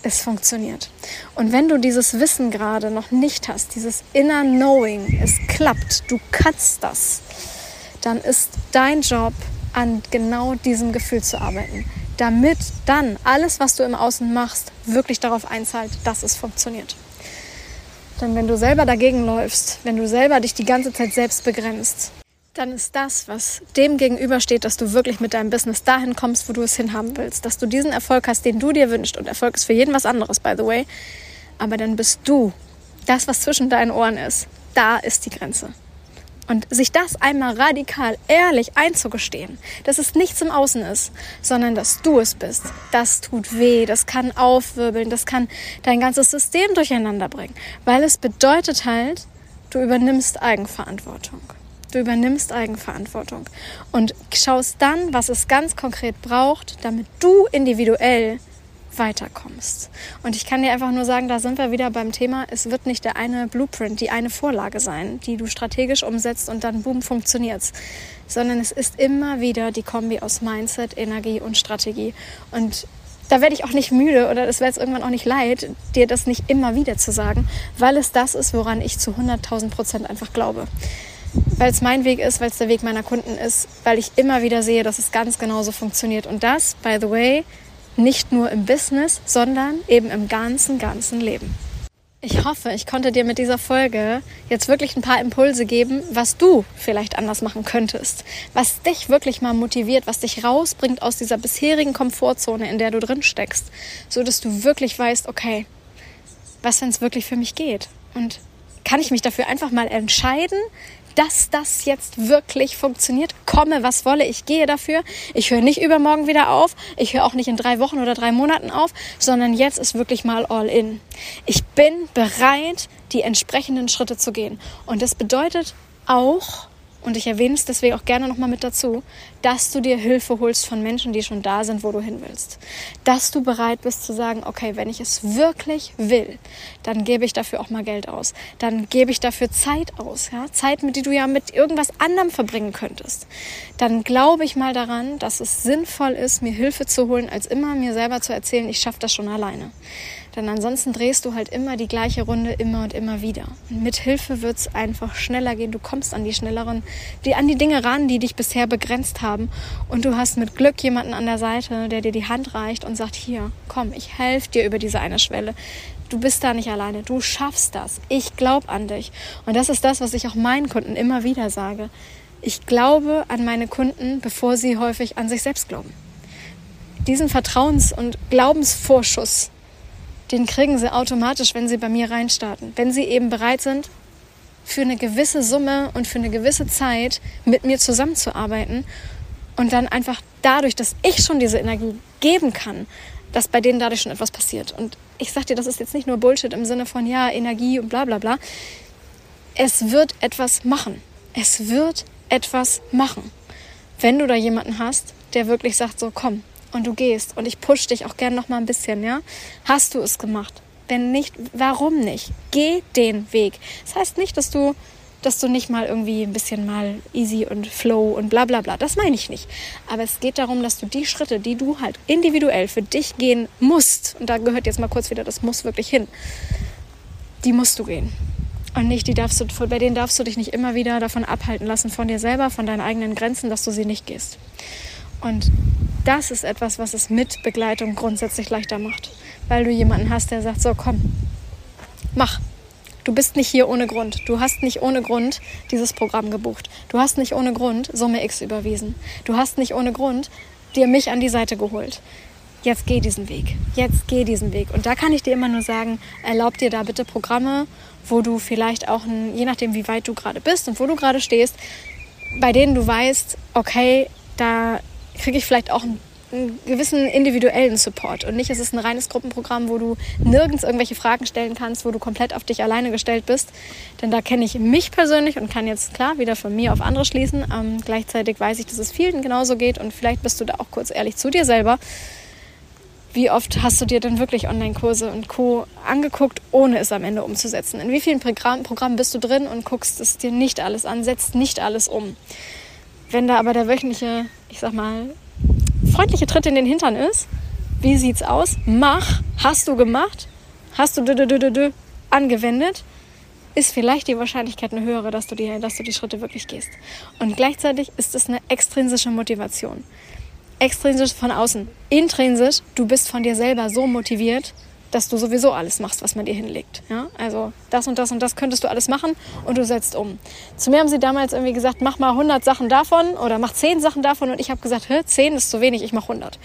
es funktioniert. Und wenn du dieses Wissen gerade noch nicht hast, dieses inner Knowing, es klappt, du kannst das, dann ist dein Job, an genau diesem Gefühl zu arbeiten, damit dann alles, was du im Außen machst, wirklich darauf einzahlt, dass es funktioniert. Denn wenn du selber dagegen läufst, wenn du selber dich die ganze Zeit selbst begrenzt, dann ist das, was dem gegenübersteht, dass du wirklich mit deinem Business dahin kommst, wo du es hinhaben willst. Dass du diesen Erfolg hast, den du dir wünschst. Und Erfolg ist für jeden was anderes, by the way. Aber dann bist du das, was zwischen deinen Ohren ist. Da ist die Grenze. Und sich das einmal radikal, ehrlich einzugestehen, dass es nichts im Außen ist, sondern dass du es bist, das tut weh, das kann aufwirbeln, das kann dein ganzes System durcheinander bringen. Weil es bedeutet halt, du übernimmst Eigenverantwortung. Du übernimmst Eigenverantwortung und schaust dann, was es ganz konkret braucht, damit du individuell weiterkommst. Und ich kann dir einfach nur sagen, da sind wir wieder beim Thema, es wird nicht der eine Blueprint, die eine Vorlage sein, die du strategisch umsetzt und dann boom funktioniert's, sondern es ist immer wieder die Kombi aus Mindset, Energie und Strategie. Und da werde ich auch nicht müde oder es wäre jetzt irgendwann auch nicht leid, dir das nicht immer wieder zu sagen, weil es das ist, woran ich zu 100.000 Prozent einfach glaube weil es mein Weg ist, weil es der Weg meiner Kunden ist, weil ich immer wieder sehe, dass es ganz genauso funktioniert. Und das, by the way, nicht nur im Business, sondern eben im ganzen, ganzen Leben. Ich hoffe, ich konnte dir mit dieser Folge jetzt wirklich ein paar Impulse geben, was du vielleicht anders machen könntest, was dich wirklich mal motiviert, was dich rausbringt aus dieser bisherigen Komfortzone, in der du drin steckst, so dass du wirklich weißt, okay, was wenn es wirklich für mich geht. Und kann ich mich dafür einfach mal entscheiden, dass das jetzt wirklich funktioniert. Komme, was wolle, ich gehe dafür. Ich höre nicht übermorgen wieder auf. Ich höre auch nicht in drei Wochen oder drei Monaten auf, sondern jetzt ist wirklich mal all in. Ich bin bereit, die entsprechenden Schritte zu gehen. Und das bedeutet auch, und ich erwähne es deswegen auch gerne nochmal mit dazu, dass du dir Hilfe holst von Menschen, die schon da sind, wo du hin willst. Dass du bereit bist zu sagen, okay, wenn ich es wirklich will, dann gebe ich dafür auch mal Geld aus. Dann gebe ich dafür Zeit aus. Ja? Zeit, mit die du ja mit irgendwas anderem verbringen könntest. Dann glaube ich mal daran, dass es sinnvoll ist, mir Hilfe zu holen, als immer mir selber zu erzählen, ich schaffe das schon alleine. Denn ansonsten drehst du halt immer die gleiche Runde immer und immer wieder. Mit Hilfe wird es einfach schneller gehen. Du kommst an die schnelleren, die, an die Dinge ran, die dich bisher begrenzt haben. Und du hast mit Glück jemanden an der Seite, der dir die Hand reicht und sagt, hier, komm, ich helfe dir über diese eine Schwelle. Du bist da nicht alleine. Du schaffst das. Ich glaube an dich. Und das ist das, was ich auch meinen Kunden immer wieder sage. Ich glaube an meine Kunden, bevor sie häufig an sich selbst glauben. Diesen Vertrauens- und Glaubensvorschuss, den kriegen sie automatisch, wenn sie bei mir reinstarten. Wenn sie eben bereit sind, für eine gewisse Summe und für eine gewisse Zeit mit mir zusammenzuarbeiten und dann einfach dadurch, dass ich schon diese Energie geben kann, dass bei denen dadurch schon etwas passiert. Und ich sag dir, das ist jetzt nicht nur Bullshit im Sinne von ja, Energie und bla bla bla. Es wird etwas machen. Es wird etwas machen. Wenn du da jemanden hast, der wirklich sagt, so komm, und du gehst und ich push dich auch gern noch mal ein bisschen, ja? Hast du es gemacht? Wenn nicht, warum nicht? Geh den Weg. Das heißt nicht, dass du dass du nicht mal irgendwie ein bisschen mal easy und flow und bla bla bla. Das meine ich nicht. Aber es geht darum, dass du die Schritte, die du halt individuell für dich gehen musst, und da gehört jetzt mal kurz wieder das muss wirklich hin, die musst du gehen. Und nicht, die darfst du, bei denen darfst du dich nicht immer wieder davon abhalten lassen, von dir selber, von deinen eigenen Grenzen, dass du sie nicht gehst. Und das ist etwas, was es mit Begleitung grundsätzlich leichter macht. Weil du jemanden hast, der sagt, so komm, mach. Du bist nicht hier ohne Grund. Du hast nicht ohne Grund dieses Programm gebucht. Du hast nicht ohne Grund Summe X überwiesen. Du hast nicht ohne Grund dir mich an die Seite geholt. Jetzt geh diesen Weg. Jetzt geh diesen Weg. Und da kann ich dir immer nur sagen, erlaub dir da bitte Programme, wo du vielleicht auch, je nachdem wie weit du gerade bist und wo du gerade stehst, bei denen du weißt, okay, da kriege ich vielleicht auch einen, gewissen individuellen Support und nicht, es ist ein reines Gruppenprogramm, wo du nirgends irgendwelche Fragen stellen kannst, wo du komplett auf dich alleine gestellt bist. Denn da kenne ich mich persönlich und kann jetzt klar wieder von mir auf andere schließen. Ähm, gleichzeitig weiß ich, dass es vielen genauso geht und vielleicht bist du da auch kurz ehrlich zu dir selber. Wie oft hast du dir denn wirklich Online-Kurse und Co. angeguckt, ohne es am Ende umzusetzen? In wie vielen Programmen bist du drin und guckst es dir nicht alles an, setzt nicht alles um? Wenn da aber der wöchentliche, ich sag mal, freundliche Tritt in den Hintern ist, wie sieht's aus? Mach, hast du gemacht? Hast du d -d -d -d angewendet? Ist vielleicht die Wahrscheinlichkeit eine höhere, dass du, die, dass du die Schritte wirklich gehst. Und gleichzeitig ist es eine extrinsische Motivation. Extrinsisch von außen. Intrinsisch, du bist von dir selber so motiviert, dass du sowieso alles machst, was man dir hinlegt. Ja? Also das und das und das könntest du alles machen und du setzt um. Zu mir haben sie damals irgendwie gesagt, mach mal 100 Sachen davon oder mach 10 Sachen davon und ich habe gesagt, 10 ist zu wenig, ich mache 100.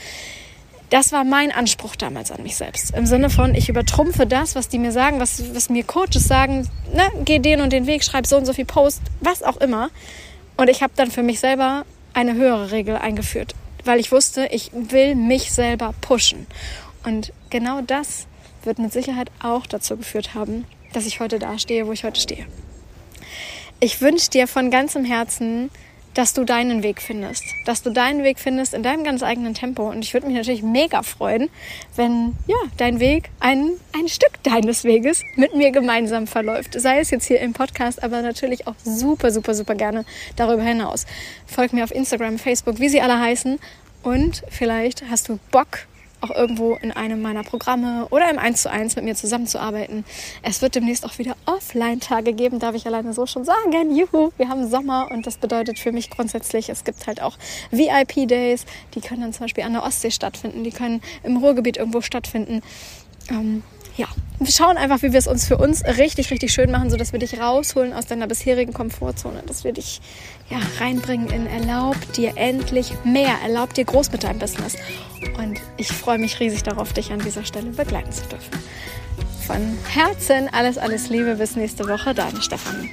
Das war mein Anspruch damals an mich selbst. Im Sinne von, ich übertrumpfe das, was die mir sagen, was, was mir Coaches sagen, ne, geh den und den Weg, schreib so und so viel Post, was auch immer. Und ich habe dann für mich selber eine höhere Regel eingeführt, weil ich wusste, ich will mich selber pushen. Und genau das wird mit Sicherheit auch dazu geführt haben, dass ich heute da stehe, wo ich heute stehe. Ich wünsche dir von ganzem Herzen, dass du deinen Weg findest, dass du deinen Weg findest in deinem ganz eigenen Tempo. Und ich würde mich natürlich mega freuen, wenn ja dein Weg ein, ein Stück deines Weges mit mir gemeinsam verläuft. Sei es jetzt hier im Podcast, aber natürlich auch super, super, super gerne darüber hinaus. Folg mir auf Instagram, Facebook, wie sie alle heißen. Und vielleicht hast du Bock auch irgendwo in einem meiner Programme oder im 1 zu 1 mit mir zusammenzuarbeiten. Es wird demnächst auch wieder Offline-Tage geben, darf ich alleine so schon sagen. Juhu, wir haben Sommer und das bedeutet für mich grundsätzlich, es gibt halt auch VIP-Days, die können dann zum Beispiel an der Ostsee stattfinden, die können im Ruhrgebiet irgendwo stattfinden. Ähm, ja, wir schauen einfach, wie wir es uns für uns richtig, richtig schön machen, sodass wir dich rausholen aus deiner bisherigen Komfortzone, dass wir dich ja, reinbringen in erlaub dir endlich mehr, erlaub dir groß mit deinem Business. Und ich freue mich riesig darauf, dich an dieser Stelle begleiten zu dürfen. Von Herzen alles, alles Liebe, bis nächste Woche, deine Stefanie.